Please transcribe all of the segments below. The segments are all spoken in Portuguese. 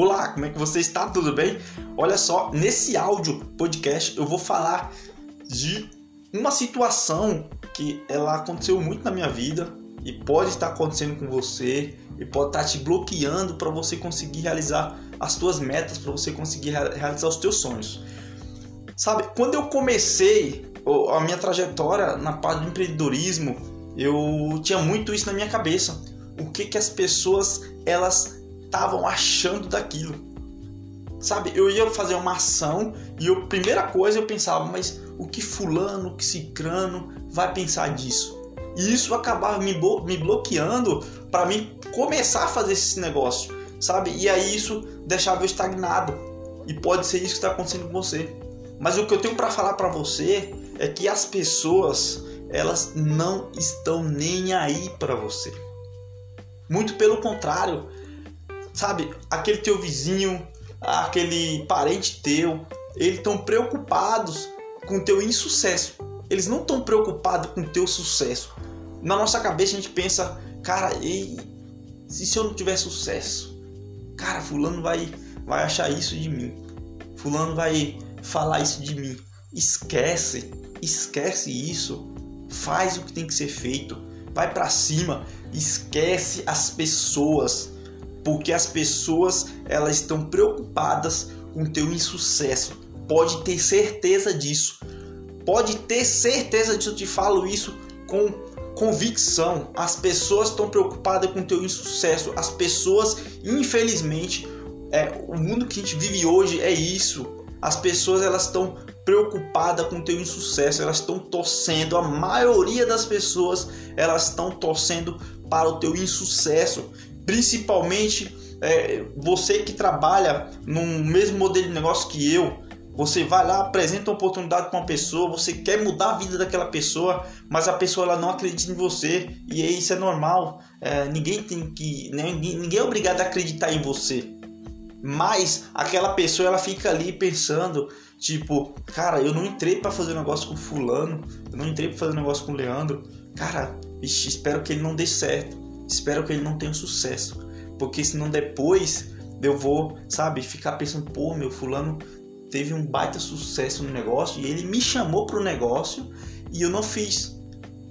Olá, como é que você está? Tudo bem? Olha só, nesse áudio podcast eu vou falar de uma situação que ela aconteceu muito na minha vida e pode estar acontecendo com você e pode estar te bloqueando para você conseguir realizar as suas metas, para você conseguir realizar os teus sonhos. Sabe, quando eu comecei a minha trajetória na parte do empreendedorismo, eu tinha muito isso na minha cabeça. O que que as pessoas elas estavam achando daquilo. Sabe, eu ia fazer uma ação e a primeira coisa eu pensava, mas o que fulano, o que cicrano vai pensar disso? E isso acabava me, me bloqueando para mim começar a fazer esse negócio, sabe? E aí isso deixava eu estagnado. E pode ser isso que está acontecendo com você. Mas o que eu tenho para falar para você é que as pessoas, elas não estão nem aí para você. Muito pelo contrário, sabe, aquele teu vizinho, aquele parente teu, eles estão preocupados com o teu insucesso. Eles não estão preocupados com o teu sucesso. Na nossa cabeça a gente pensa, cara, e se, se eu não tiver sucesso? Cara, fulano vai, vai achar isso de mim. Fulano vai falar isso de mim. Esquece, esquece isso. Faz o que tem que ser feito. Vai para cima. Esquece as pessoas porque as pessoas elas estão preocupadas com o teu insucesso. Pode ter certeza disso. Pode ter certeza disso. Eu te falo isso com convicção. As pessoas estão preocupadas com o teu insucesso. As pessoas, infelizmente, é, o mundo que a gente vive hoje é isso. As pessoas elas estão preocupadas com o teu insucesso, elas estão torcendo, a maioria das pessoas elas estão torcendo para o teu insucesso principalmente é, você que trabalha no mesmo modelo de negócio que eu, você vai lá, apresenta uma oportunidade para uma pessoa, você quer mudar a vida daquela pessoa, mas a pessoa ela não acredita em você e isso é normal. É, ninguém tem que, né, ninguém, ninguém é obrigado a acreditar em você. Mas aquela pessoa ela fica ali pensando, tipo, cara, eu não entrei para fazer um negócio com fulano, eu não entrei para fazer um negócio com Leandro. Cara, espero que ele não dê certo. Espero que ele não tenha sucesso, porque senão depois eu vou, sabe, ficar pensando, pô, meu fulano teve um baita sucesso no negócio e ele me chamou para o negócio e eu não fiz.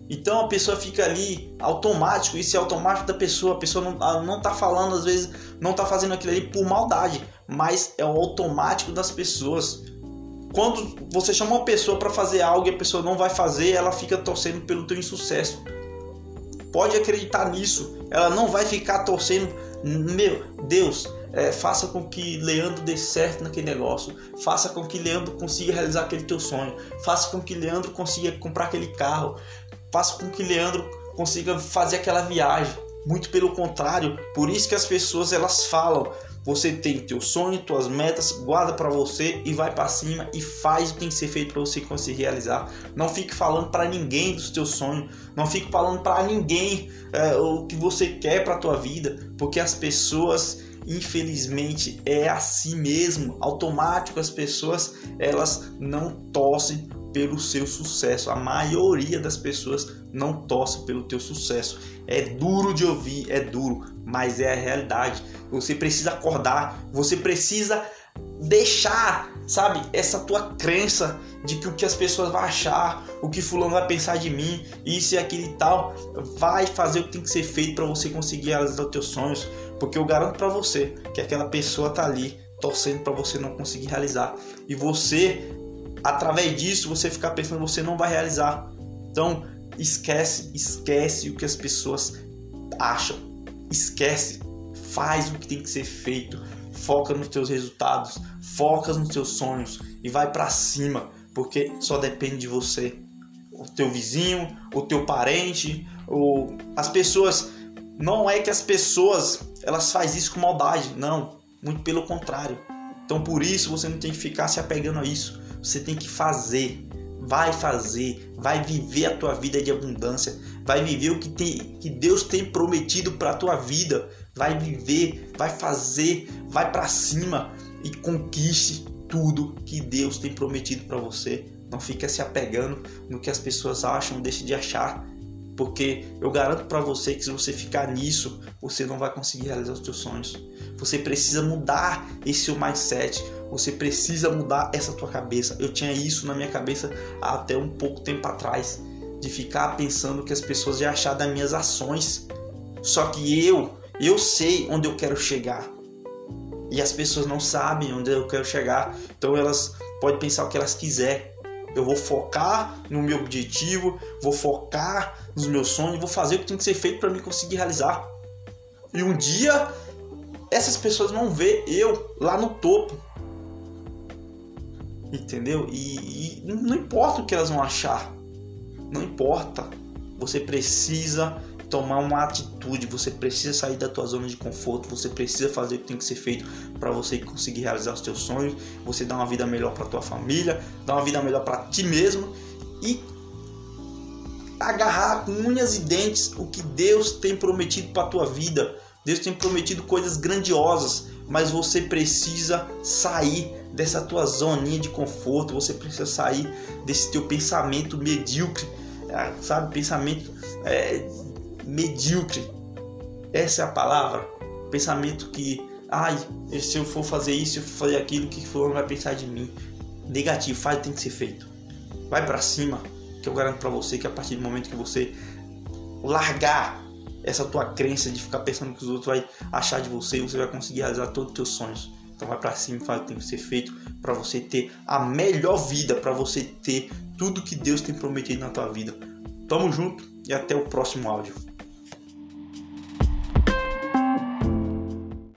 Então a pessoa fica ali automático, isso é automático da pessoa, a pessoa não, não tá falando, às vezes não tá fazendo aquilo ali por maldade, mas é o automático das pessoas. Quando você chama uma pessoa para fazer algo e a pessoa não vai fazer, ela fica torcendo pelo teu insucesso. Pode acreditar nisso. Ela não vai ficar torcendo. Meu Deus, é, faça com que Leandro dê certo naquele negócio. Faça com que Leandro consiga realizar aquele teu sonho. Faça com que Leandro consiga comprar aquele carro. Faça com que Leandro consiga fazer aquela viagem. Muito pelo contrário, por isso que as pessoas elas falam: você tem teu sonho, tuas metas, guarda para você e vai para cima e faz o que tem que ser feito para você conseguir realizar. Não fique falando para ninguém dos teus sonhos, não fique falando para ninguém é, o que você quer para tua vida, porque as pessoas infelizmente é assim mesmo, automático as pessoas elas não torcem pelo seu sucesso. A maioria das pessoas não torce pelo teu sucesso. É duro de ouvir, é duro, mas é a realidade. Você precisa acordar, você precisa deixar, sabe, essa tua crença de que o que as pessoas vão achar, o que fulano vai pensar de mim, isso e aquilo e tal, vai fazer o que tem que ser feito para você conseguir realizar os teus sonhos, porque eu garanto para você que aquela pessoa tá ali torcendo para você não conseguir realizar. E você através disso você ficar pensando você não vai realizar. Então, esquece, esquece o que as pessoas acham. Esquece, faz o que tem que ser feito. Foca nos teus resultados, foca nos teus sonhos e vai para cima, porque só depende de você. O teu vizinho, o teu parente, o... as pessoas não é que as pessoas elas fazem isso com maldade, não, muito pelo contrário. Então por isso você não tem que ficar se apegando a isso. Você tem que fazer, vai fazer, vai viver a tua vida de abundância, vai viver o que, tem, que Deus tem prometido para a tua vida, vai viver, vai fazer, vai para cima e conquiste tudo que Deus tem prometido para você. Não fica se apegando no que as pessoas acham, deixe de achar. Porque eu garanto para você que se você ficar nisso, você não vai conseguir realizar os seus sonhos. Você precisa mudar esse seu mindset. Você precisa mudar essa tua cabeça. Eu tinha isso na minha cabeça até um pouco tempo atrás, de ficar pensando que as pessoas iam achar das minhas ações. Só que eu, eu sei onde eu quero chegar. E as pessoas não sabem onde eu quero chegar. Então elas podem pensar o que elas quiserem. Eu vou focar no meu objetivo, vou focar nos meus sonhos, vou fazer o que tem que ser feito para me conseguir realizar. E um dia essas pessoas vão ver eu lá no topo. Entendeu? E, e não importa o que elas vão achar. Não importa. Você precisa tomar uma atitude, você precisa sair da tua zona de conforto, você precisa fazer o que tem que ser feito para você conseguir realizar os teus sonhos, você dar uma vida melhor para tua família, dar uma vida melhor para ti mesmo e agarrar com unhas e dentes o que Deus tem prometido para tua vida. Deus tem prometido coisas grandiosas, mas você precisa sair dessa tua zoninha de conforto, você precisa sair desse teu pensamento medíocre, é, sabe? Pensamento é, medíocre. Essa é a palavra. Pensamento que, ai, se eu for fazer isso, se eu for fazer aquilo, o que for vai pensar de mim? Negativo, faz tem que ser feito. Vai para cima, que eu garanto para você que a partir do momento que você largar essa tua crença de ficar pensando que os outros vai achar de você, você vai conseguir realizar todos os teus sonhos. Então vai para cima, faz o que tem que ser feito para você ter a melhor vida, para você ter tudo que Deus tem prometido na tua vida. Tamo junto e até o próximo áudio.